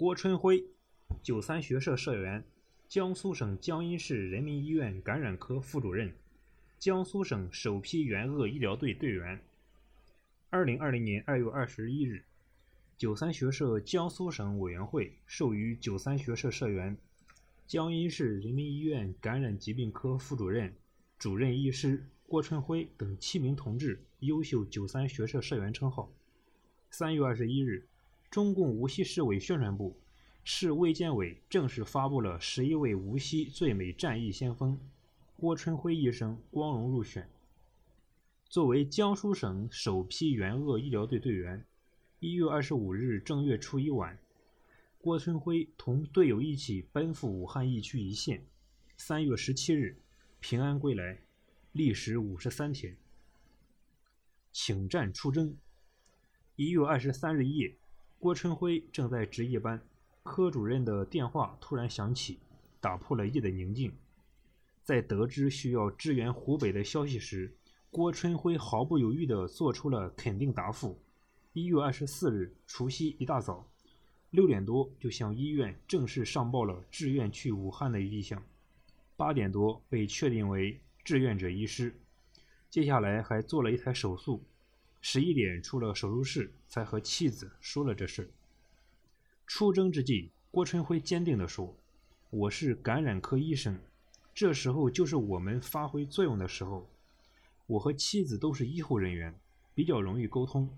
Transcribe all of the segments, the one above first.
郭春辉，九三学社社员，江苏省江阴市人民医院感染科副主任，江苏省首批援鄂医疗队队员。二零二零年二月二十一日，九三学社江苏省委员会授予九三学社社员、江阴市人民医院感染疾病科副主任、主任医师郭春辉等七名同志优秀九三学社社员称号。三月二十一日。中共无锡市委宣传部、市卫健委正式发布了十一位无锡最美战役先锋，郭春辉医生光荣入选。作为江苏省首批援鄂医疗队队员，一月二十五日正月初一晚，郭春辉同队友一起奔赴武汉疫区一线。三月十七日平安归来，历时五十三天。请战出征。一月二十三日夜。郭春辉正在值夜班，科主任的电话突然响起，打破了夜的宁静。在得知需要支援湖北的消息时，郭春辉毫不犹豫地做出了肯定答复。一月二十四日除夕一大早，六点多就向医院正式上报了志愿去武汉的意向。八点多被确定为志愿者医师，接下来还做了一台手术。十一点出了手术室，才和妻子说了这事。出征之际，郭春辉坚定地说：“我是感染科医生，这时候就是我们发挥作用的时候。我和妻子都是医护人员，比较容易沟通。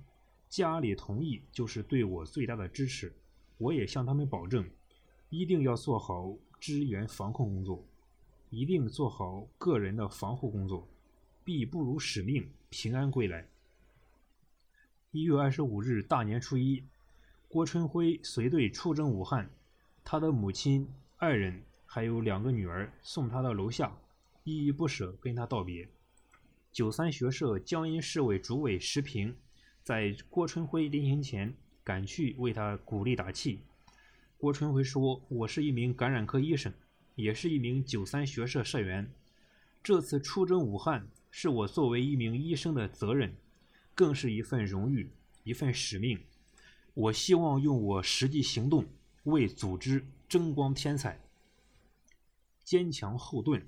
家里同意就是对我最大的支持。我也向他们保证，一定要做好支援防控工作，一定做好个人的防护工作，必不辱使命，平安归来。”一月二十五日大年初一，郭春辉随队出征武汉，他的母亲、爱人还有两个女儿送他到楼下，依依不舍跟他道别。九三学社江阴市委主委石平在郭春辉临行前赶去为他鼓励打气。郭春辉说：“我是一名感染科医生，也是一名九三学社社员。这次出征武汉是我作为一名医生的责任。”更是一份荣誉，一份使命。我希望用我实际行动为组织争光添彩。坚强后盾。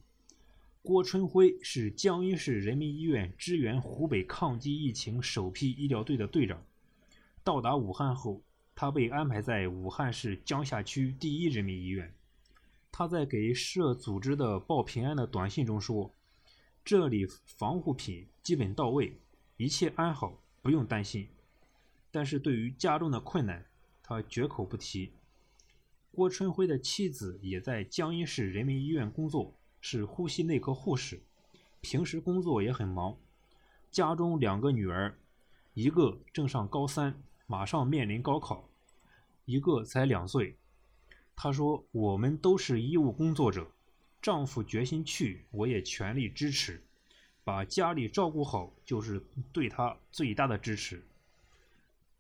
郭春辉是江阴市人民医院支援湖北抗击疫情首批医疗队的队长。到达武汉后，他被安排在武汉市江夏区第一人民医院。他在给社组织的报平安的短信中说：“这里防护品基本到位。”一切安好，不用担心。但是对于家中的困难，他绝口不提。郭春辉的妻子也在江阴市人民医院工作，是呼吸内科护士，平时工作也很忙。家中两个女儿，一个正上高三，马上面临高考；一个才两岁。她说：“我们都是医务工作者，丈夫决心去，我也全力支持。”把家里照顾好，就是对他最大的支持。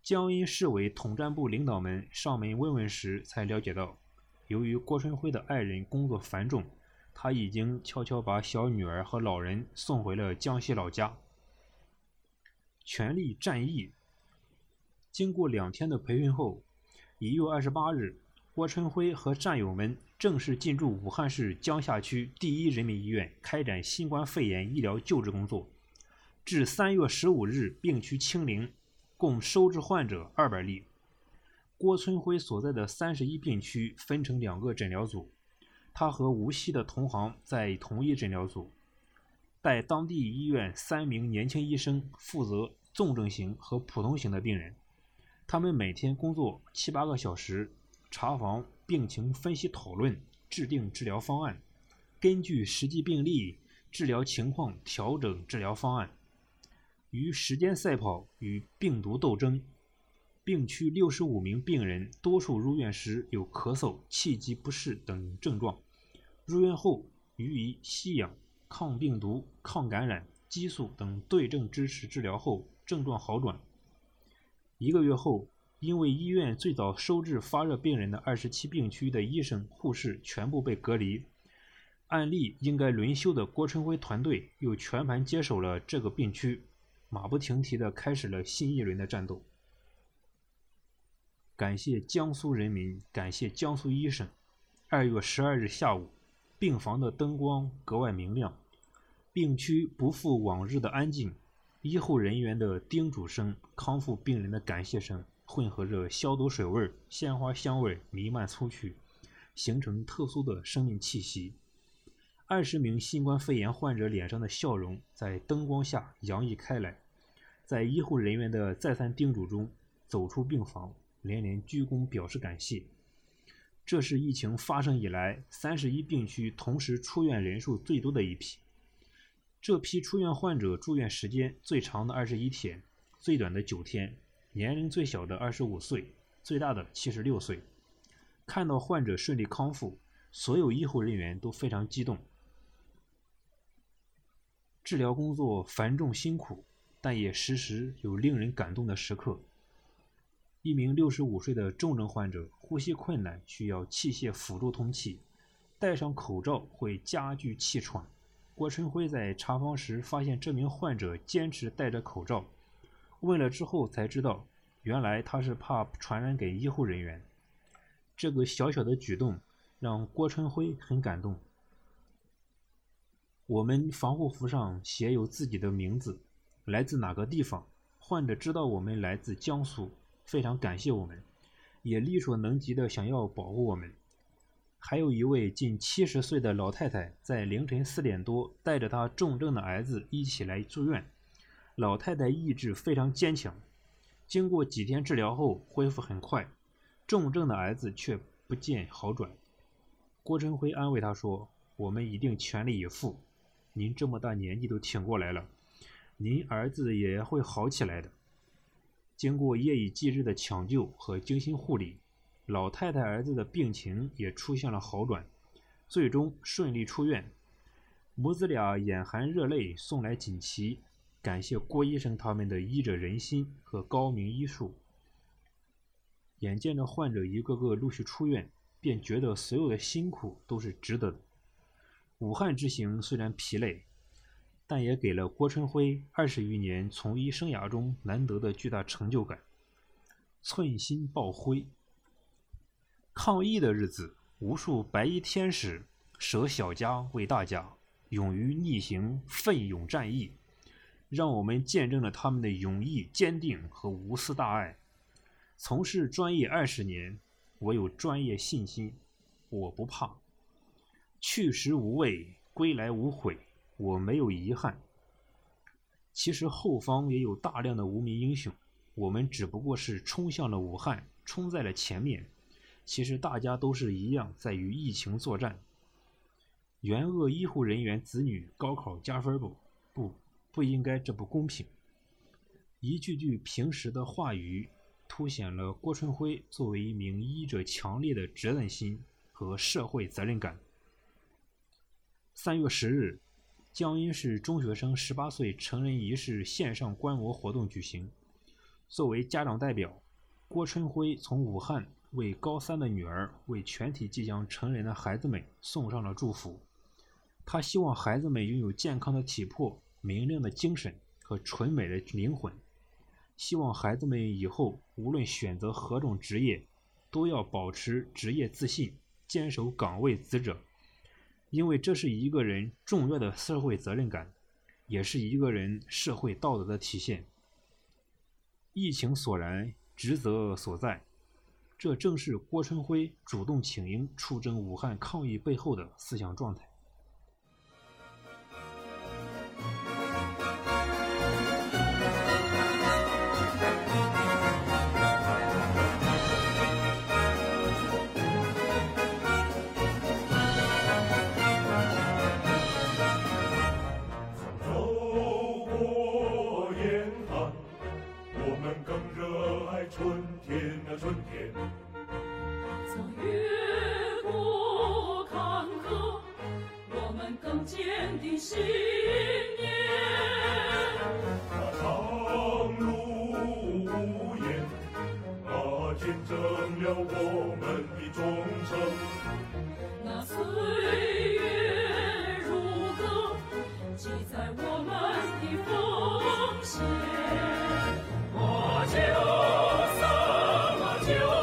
江阴市委统战部领导们上门慰问时，才了解到，由于郭春辉的爱人工作繁重，他已经悄悄把小女儿和老人送回了江西老家。全力战役。经过两天的培训后，一月二十八日。郭春辉和战友们正式进驻武汉市江夏区第一人民医院，开展新冠肺炎医疗救治工作。至三月十五日，病区清零，共收治患者二百例。郭春辉所在的三十一病区分成两个诊疗组，他和无锡的同行在同一诊疗组，带当地医院三名年轻医生负责重症型和普通型的病人。他们每天工作七八个小时。查房、病情分析、讨论、制定治疗方案，根据实际病例、治疗情况调整治疗方案。与时间赛跑，与病毒斗争。病区六十五名病人，多数入院时有咳嗽、气机不适等症状，入院后予以吸氧、抗病毒、抗感染、激素等对症支持治疗后，症状好转。一个月后。因为医院最早收治发热病人的二十七病区的医生、护士全部被隔离，按例应该轮休的郭春辉团队又全盘接手了这个病区，马不停蹄地开始了新一轮的战斗。感谢江苏人民，感谢江苏医生。二月十二日下午，病房的灯光格外明亮，病区不复往日的安静，医护人员的叮嘱声、康复病人的感谢声，混合着消毒水味、鲜花香味弥漫出去，形成特殊的生命气息。二十名新冠肺炎患者脸上的笑容在灯光下洋溢开来。在医护人员的再三叮嘱中，走出病房，连连鞠躬表示感谢。这是疫情发生以来三十一病区同时出院人数最多的一批。这批出院患者住院时间最长的二十一天，最短的九天，年龄最小的二十五岁，最大的七十六岁。看到患者顺利康复，所有医护人员都非常激动。治疗工作繁重辛苦。但也时时有令人感动的时刻。一名六十五岁的重症患者呼吸困难，需要器械辅助通气，戴上口罩会加剧气喘。郭春辉在查房时发现这名患者坚持戴着口罩，问了之后才知道，原来他是怕传染给医护人员。这个小小的举动让郭春辉很感动。我们防护服上写有自己的名字。来自哪个地方？患者知道我们来自江苏，非常感谢我们，也力所能及的想要保护我们。还有一位近七十岁的老太太，在凌晨四点多带着她重症的儿子一起来住院。老太太意志非常坚强，经过几天治疗后恢复很快，重症的儿子却不见好转。郭春辉安慰她说：“我们一定全力以赴，您这么大年纪都挺过来了。”您儿子也会好起来的。经过夜以继日的抢救和精心护理，老太太儿子的病情也出现了好转，最终顺利出院。母子俩眼含热泪送来锦旗，感谢郭医生他们的医者仁心和高明医术。眼见着患者一个个陆续出院，便觉得所有的辛苦都是值得的。武汉之行虽然疲累。但也给了郭春辉二十余年从医生涯中难得的巨大成就感。寸心报辉。抗疫的日子，无数白衣天使舍小家为大家，勇于逆行，奋勇战役，让我们见证了他们的勇毅、坚定和无私大爱。从事专业二十年，我有专业信心，我不怕。去时无畏，归来无悔。我没有遗憾。其实后方也有大量的无名英雄，我们只不过是冲向了武汉，冲在了前面。其实大家都是一样，在与疫情作战。援鄂医护人员子女高考加分不？不，不应该，这不公平。一句句平实的话语，凸显了郭春辉作为一名医者强烈的责任心和社会责任感。三月十日。江阴市中学生十八岁成人仪式线上观摩活动举行。作为家长代表，郭春辉从武汉为高三的女儿、为全体即将成人的孩子们送上了祝福。他希望孩子们拥有健康的体魄、明亮的精神和纯美的灵魂。希望孩子们以后无论选择何种职业，都要保持职业自信，坚守岗位职责。因为这是一个人重要的社会责任感，也是一个人社会道德的体现。疫情所然，职责所在，这正是郭春辉主动请缨出征武汉抗疫背后的思想状态。坚定信念。那长路无言，那见证了我们的忠诚。那岁月如歌，记载我们的奉献。马九三，么九。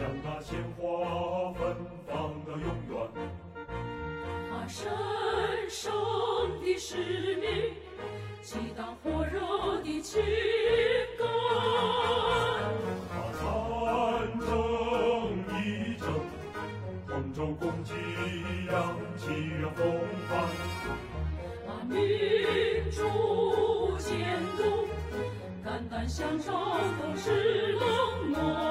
就。花芬芳的永远。他神圣的使命，激荡火热的情感。他战争一争，同舟共济，扬起远风帆。把民主监督，肝胆相照都是冷暖。